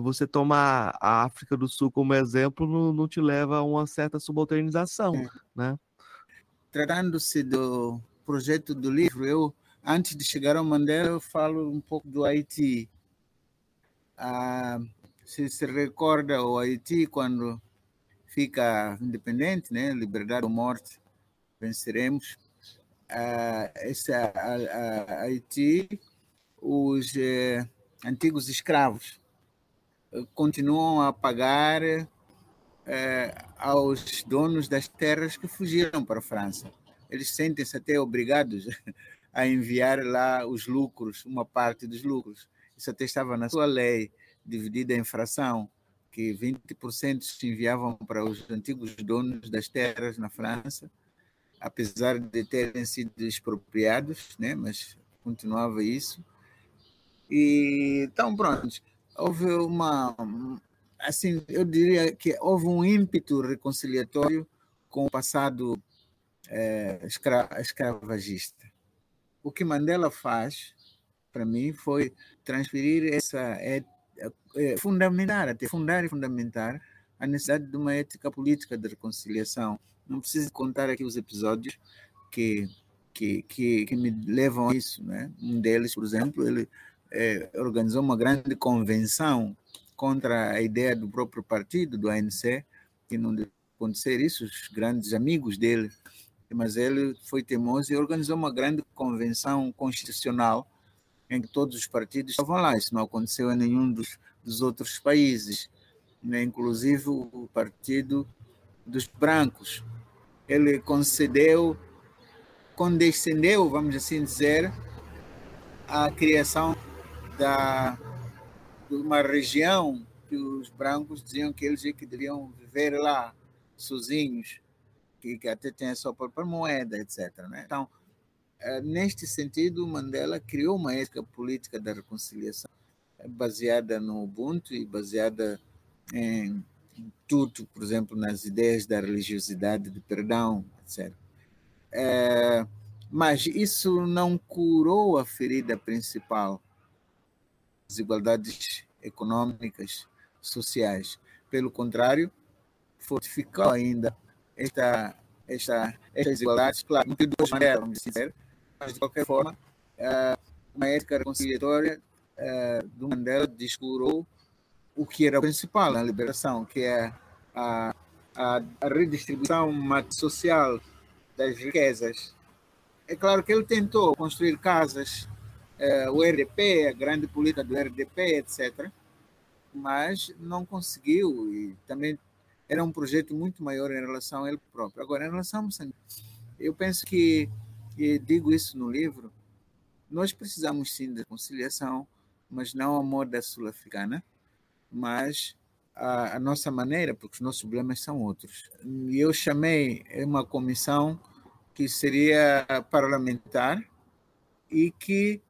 você tomar a África do Sul como exemplo não, não te leva a uma certa subalternização, é. né? Tratando-se do projeto do livro, eu, antes de chegar ao Mandela, eu falo um pouco do Haiti. Ah, se se recorda o Haiti quando fica independente, né? liberdade ou morte, venceremos. Ah, a, a, Haiti, os eh, antigos escravos eh, continuam a pagar eh, aos donos das terras que fugiram para a França eles sentem-se até obrigados a enviar lá os lucros, uma parte dos lucros. Isso até estava na sua lei, dividida em fração, que 20% se enviavam para os antigos donos das terras na França, apesar de terem sido expropriados, né? mas continuava isso. E então, pronto, houve uma. Assim, eu diria que houve um ímpeto reconciliatório com o passado é, escra escravagista. O que Mandela faz, para mim, foi transferir essa é, é, fundamentar, até fundar e fundamentar a necessidade de uma ética política de reconciliação. Não preciso contar aqui os episódios que que, que, que me levam a isso. Né? Um deles, por exemplo, ele é, organizou uma grande convenção contra a ideia do próprio partido, do ANC, que não deve acontecer isso, os grandes amigos dele. Mas ele foi teimoso e organizou uma grande convenção constitucional em que todos os partidos estavam lá. Isso não aconteceu em nenhum dos, dos outros países, né? inclusive o partido dos brancos. Ele concedeu, condescendeu, vamos assim dizer, a criação da, de uma região que os brancos diziam que eles é que deveriam viver lá, sozinhos, que, que até tem a sua própria moeda, etc. Né? Então, é, neste sentido, Mandela criou uma ética política da reconciliação baseada no Ubuntu e baseada em tudo, por exemplo, nas ideias da religiosidade, do perdão, etc. É, mas isso não curou a ferida principal, desigualdades econômicas, sociais. Pelo contrário, fortificou ainda esta, esta, estas desigualdades, claro, de duas maneiras, vamos dizer, mas de qualquer forma, é, uma ética reconciliatória é, do Mandela descurou o que era o principal na liberação, que é a, a, a redistribuição social das riquezas. É claro que ele tentou construir casas, eh, o RDP, a grande política do RDP, etc., mas não conseguiu e também era um projeto muito maior em relação a ele próprio. Agora, em relação a Moçambique, eu penso que, e digo isso no livro, nós precisamos sim de conciliação, mas não a moda sul-africana mas a, a, nossa maneira, porque os nossos problemas são outros. E eu chamei uma comissão que seria parlamentar e que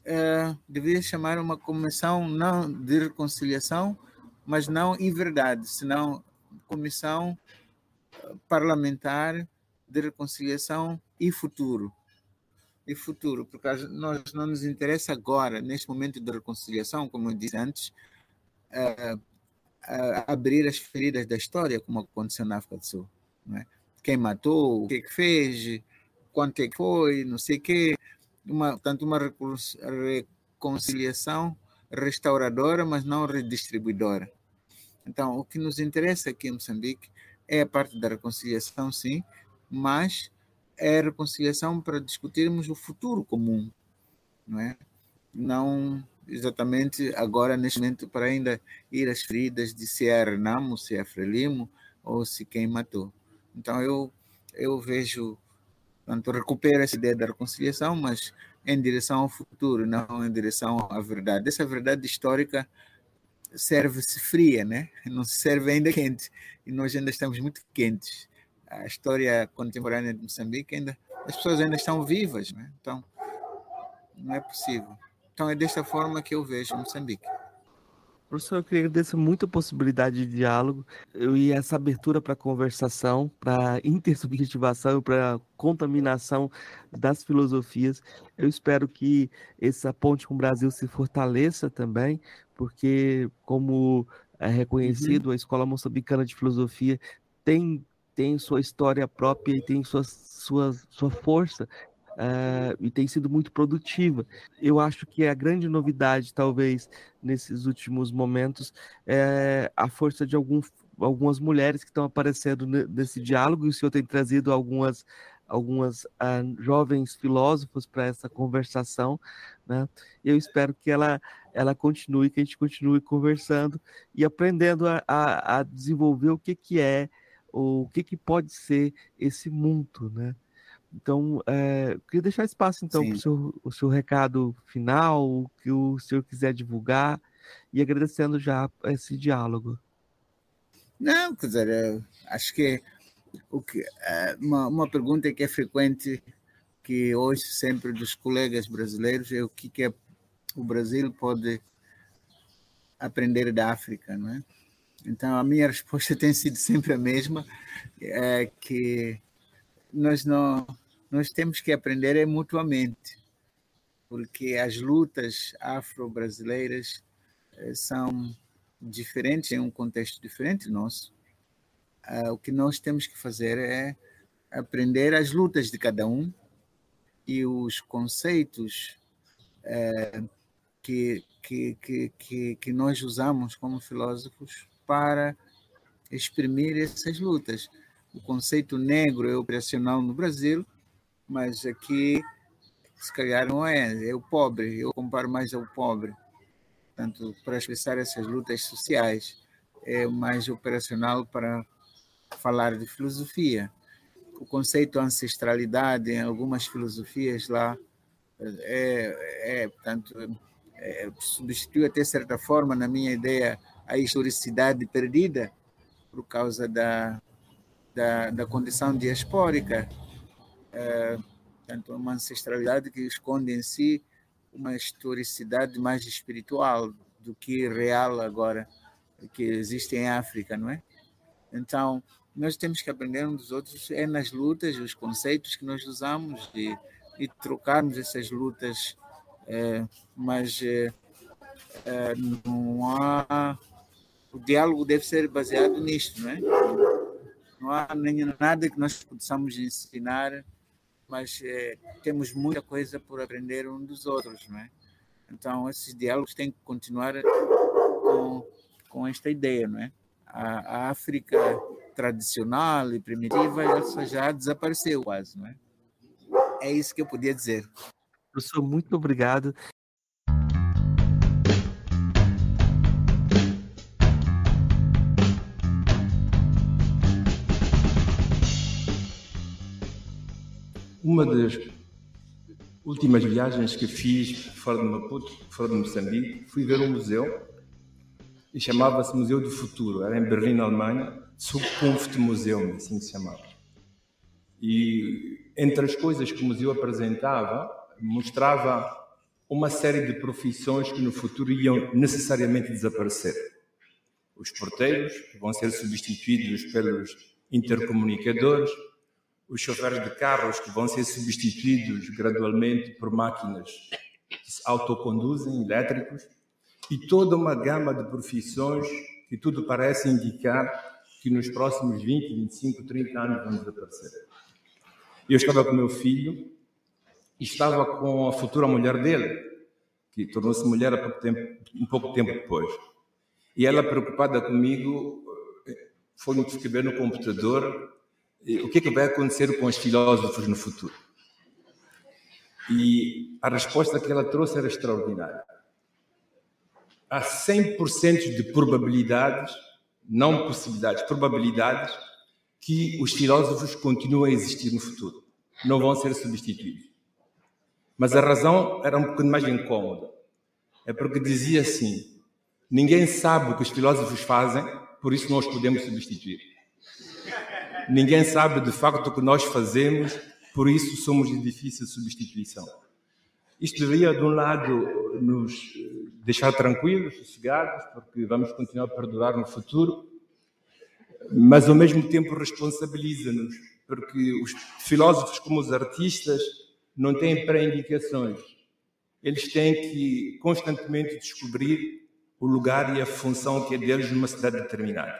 uh, deveria chamar uma comissão não de reconciliação, mas não em verdade, senão comissão eh, parlamentar de reconciliação e futuro. E futuro, porque nós não nos interessa agora, neste momento de reconciliação, como eu disse antes, uh, abrir as feridas da história, como aconteceu na África do Sul. É? Quem matou, o que, que fez, quanto é que foi, não sei o quê. Uma, tanto uma reconciliação restauradora, mas não redistribuidora. Então, o que nos interessa aqui em Moçambique é a parte da reconciliação, sim, mas é a reconciliação para discutirmos o futuro comum, não é? Não exatamente agora, neste momento, para ainda ir às feridas de se é Renamo, se é Frelimo ou se quem matou. Então, eu, eu vejo, tanto recupero essa ideia da reconciliação, mas em direção ao futuro, não em direção à verdade. Essa verdade histórica serve-se fria, né? não serve ainda quente. E nós ainda estamos muito quentes. A história contemporânea de Moçambique ainda, as pessoas ainda estão vivas, né? então não é possível. Então é desta forma que eu vejo Moçambique. Professor, eu queria agradecer muito a possibilidade de diálogo e essa abertura para conversação, para intersubjetivação, para contaminação das filosofias. Eu espero que essa ponte com o Brasil se fortaleça também, porque, como é reconhecido, uhum. a Escola Moçambicana de Filosofia tem, tem sua história própria e tem sua, sua, sua força uh, e tem sido muito produtiva. Eu acho que a grande novidade, talvez, nesses últimos momentos, é a força de algum, algumas mulheres que estão aparecendo nesse diálogo, e o senhor tem trazido algumas algumas uh, jovens filósofos para essa conversação, né? Eu espero que ela ela continue, que a gente continue conversando e aprendendo a, a, a desenvolver o que que é, o que que pode ser esse mundo, né? Então, é, queria deixar espaço, então, para o seu, recado final, o que o senhor quiser divulgar, e agradecendo já esse diálogo. Não, quer dizer, acho que, o que é, uma, uma pergunta que é frequente, que hoje sempre dos colegas brasileiros, é o que, que é, o Brasil pode aprender da África, não é? Então, a minha resposta tem sido sempre a mesma, é que nós não nós temos que aprender é mutuamente, porque as lutas afro-brasileiras eh, são diferentes em um contexto diferente nosso. Ah, o que nós temos que fazer é aprender as lutas de cada um e os conceitos é, que, que, que, que, nós usamos como filósofos para exprimir essas lutas. O conceito negro é operacional no Brasil, mas aqui se calhar não é, é o pobre, eu comparo mais ao pobre. Portanto, para expressar essas lutas sociais, é mais operacional para falar de filosofia. O conceito ancestralidade em algumas filosofias lá é, é portanto, é, substitui até certa forma, na minha ideia, a historicidade perdida por causa da, da, da condição diaspórica. É, portanto, uma ancestralidade que esconde em si uma historicidade mais espiritual do que real agora que existe em África, não é? Então, nós temos que aprender uns dos outros é nas lutas, os conceitos que nós usamos e, e trocarmos essas lutas, é, mas é, é, não há o diálogo deve ser baseado nisto, não é? Não há nem nada que nós possamos ensinar, mas é, temos muita coisa por aprender um dos outros, não é? Então esses diálogos têm que continuar com, com esta ideia, não é? A, a África tradicional e primitiva já desapareceu quase, não é? É isso que eu podia dizer. Professor, muito obrigado. Uma das últimas viagens que fiz fora de Maputo, fora de Moçambique, fui ver um museu e chamava-se Museu do Futuro. Era em Berlim, Alemanha Zukunft Museum, assim se chamava. E entre as coisas que o museu apresentava, mostrava uma série de profissões que no futuro iam necessariamente desaparecer. Os porteiros, que vão ser substituídos pelos intercomunicadores, os choferes de carros, que vão ser substituídos gradualmente por máquinas que se autoconduzem, elétricos, e toda uma gama de profissões que tudo parece indicar que nos próximos 20, 25, 30 anos vão desaparecer. Eu estava com meu filho estava com a futura mulher dele, que tornou-se mulher há pouco tempo, um pouco tempo depois. E ela, preocupada comigo, foi-me escrever no computador o que é que vai acontecer com os filósofos no futuro. E a resposta que ela trouxe era extraordinária. Há 100% de probabilidades não possibilidades, probabilidades que os filósofos continuem a existir no futuro. Não vão ser substituídos. Mas a razão era um pouquinho mais incômoda. É porque dizia assim: ninguém sabe o que os filósofos fazem, por isso nós podemos substituir. Ninguém sabe de facto o que nós fazemos, por isso somos de difícil substituição. Isto deveria, de um lado, nos deixar tranquilos, sossegados, porque vamos continuar a perdurar no futuro, mas ao mesmo tempo responsabiliza-nos, porque os filósofos, como os artistas, não têm pré-indicações. Eles têm que constantemente descobrir o lugar e a função que é deles numa cidade determinada.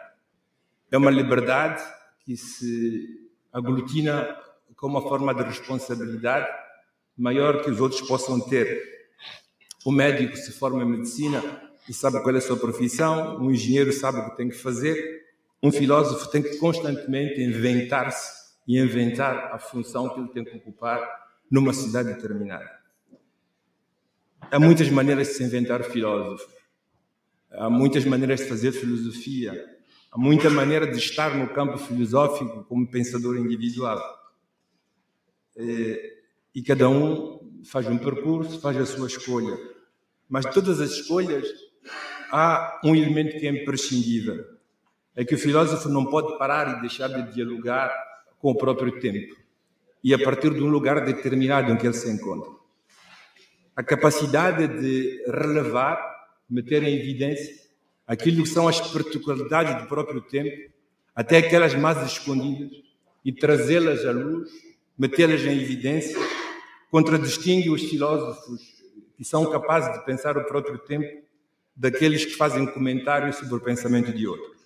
É uma liberdade que se aglutina com uma forma de responsabilidade maior que os outros possam ter. O médico se forma em medicina e sabe qual é a sua profissão, um engenheiro sabe o que tem que fazer, um filósofo tem que constantemente inventar-se e inventar a função que ele tem que ocupar numa cidade determinada. Há muitas maneiras de se inventar filósofo, há muitas maneiras de fazer filosofia, há muita maneira de estar no campo filosófico como pensador individual. É, e cada um faz um percurso, faz a sua escolha. Mas todas as escolhas, há um elemento que é imprescindível. É que o filósofo não pode parar e deixar de dialogar com o próprio tempo. E a partir de um lugar determinado em que ele se encontra. A capacidade de relevar, meter em evidência aquilo que são as particularidades do próprio tempo, até aquelas mais escondidas, e trazê-las à luz, metê-las em evidência contradistingue os filósofos que são capazes de pensar o próprio tempo daqueles que fazem comentários sobre o pensamento de outros.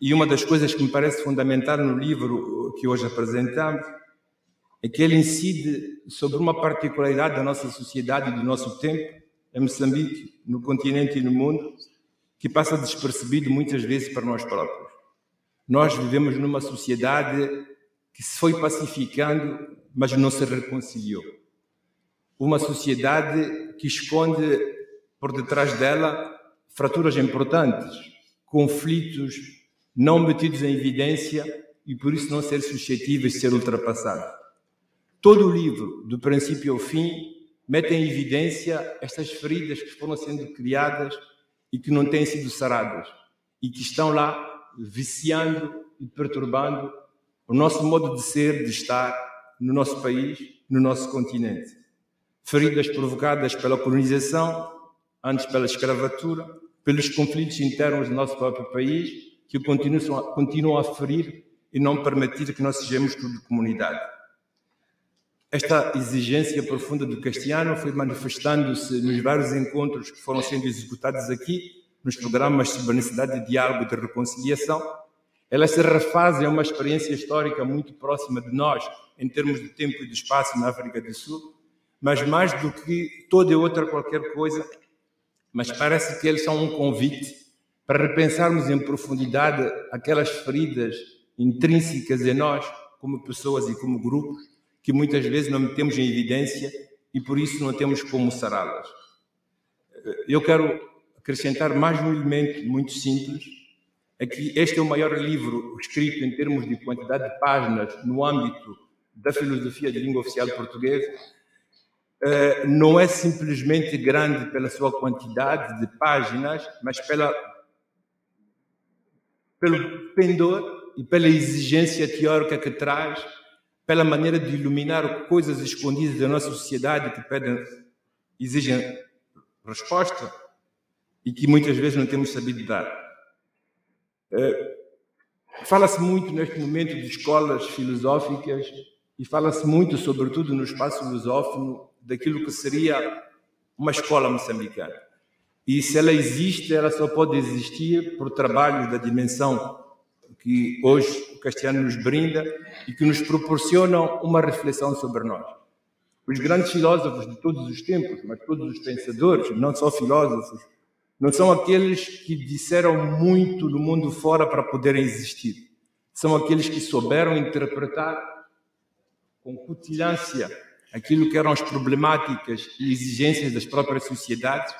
E uma das coisas que me parece fundamental no livro que hoje apresentamos é que ele incide sobre uma particularidade da nossa sociedade e do nosso tempo, em Moçambique, no continente e no mundo, que passa despercebido muitas vezes para nós próprios. Nós vivemos numa sociedade que se foi pacificando, mas não se reconciliou. Uma sociedade que esconde por detrás dela fraturas importantes, conflitos não metidos em evidência e por isso não ser suscetíveis de ser ultrapassados. Todo o livro, do princípio ao fim, mete em evidência estas feridas que foram sendo criadas e que não têm sido saradas e que estão lá viciando e perturbando o nosso modo de ser, de estar no nosso país, no nosso continente. Feridas provocadas pela colonização, antes pela escravatura, pelos conflitos internos do nosso próprio país, que continuam, continuam a ferir e não permitir que nós sejamos tudo comunidade. Esta exigência profunda do Castiano foi manifestando-se nos vários encontros que foram sendo executados aqui, nos programas a necessidade de diálogo e de reconciliação. Elas se refazem a uma experiência histórica muito próxima de nós, em termos de tempo e de espaço na África do Sul, mas mais do que toda outra qualquer coisa, mas parece que eles são um convite para repensarmos em profundidade aquelas feridas intrínsecas em nós, como pessoas e como grupos, que muitas vezes não metemos em evidência e por isso não temos como sará-las. Eu quero acrescentar mais um elemento muito simples, é que este é o maior livro escrito em termos de quantidade de páginas no âmbito da filosofia de língua oficial portuguesa. Eh, não é simplesmente grande pela sua quantidade de páginas, mas pela, pelo pendor e pela exigência teórica que traz pela maneira de iluminar coisas escondidas da nossa sociedade que pedem, exigem resposta e que muitas vezes não temos sabido dar. É, fala-se muito neste momento de escolas filosóficas e fala-se muito, sobretudo no espaço lusófono, daquilo que seria uma escola moçambicana. E se ela existe, ela só pode existir por trabalho da dimensão que hoje o Castiano nos brinda e que nos proporcionam uma reflexão sobre nós. Os grandes filósofos de todos os tempos, mas todos os pensadores, não só filósofos, não são aqueles que disseram muito do mundo fora para poderem existir. São aqueles que souberam interpretar com cutilância aquilo que eram as problemáticas e exigências das próprias sociedades,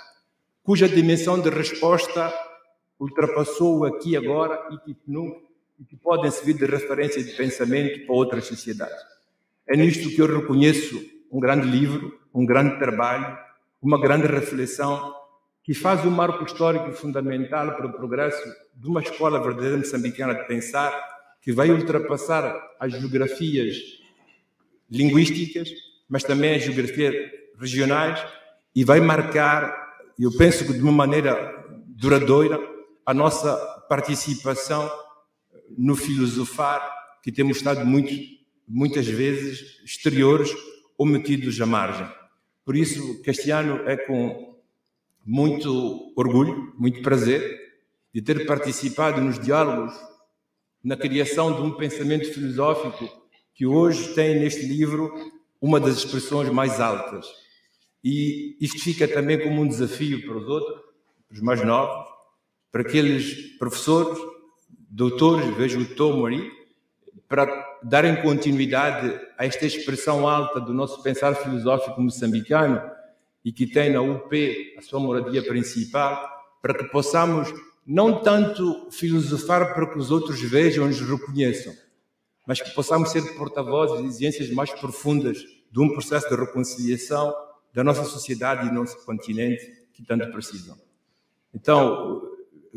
cuja dimensão de resposta ultrapassou aqui agora e que nunca e que podem servir de referência de pensamento para outras sociedades. É nisto que eu reconheço um grande livro, um grande trabalho, uma grande reflexão que faz um marco histórico fundamental para o progresso de uma escola verdadeira moçambicana de pensar que vai ultrapassar as geografias linguísticas, mas também as geografias regionais e vai marcar, eu penso que de uma maneira duradoura, a nossa participação no filosofar que temos estado muito, muitas vezes exteriores ou metidos à margem. Por isso, Castiano é com muito orgulho, muito prazer de ter participado nos diálogos, na criação de um pensamento filosófico que hoje tem neste livro uma das expressões mais altas. E isto fica também como um desafio para os outros, para os mais novos, para aqueles professores doutores, vejo o tomo ali, para darem continuidade a esta expressão alta do nosso pensar filosófico moçambicano e que tem na UP a sua moradia principal, para que possamos não tanto filosofar para que os outros vejam e nos reconheçam, mas que possamos ser porta-vozes de exigências mais profundas de um processo de reconciliação da nossa sociedade e do nosso continente que tanto precisam. Então,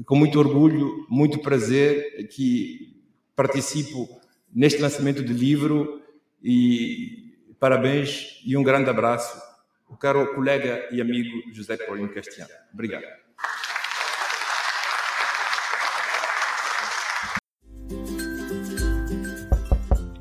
com muito orgulho, muito prazer que participo neste lançamento do livro e parabéns e um grande abraço. O caro colega e amigo José Paulinho Castiano. Obrigado.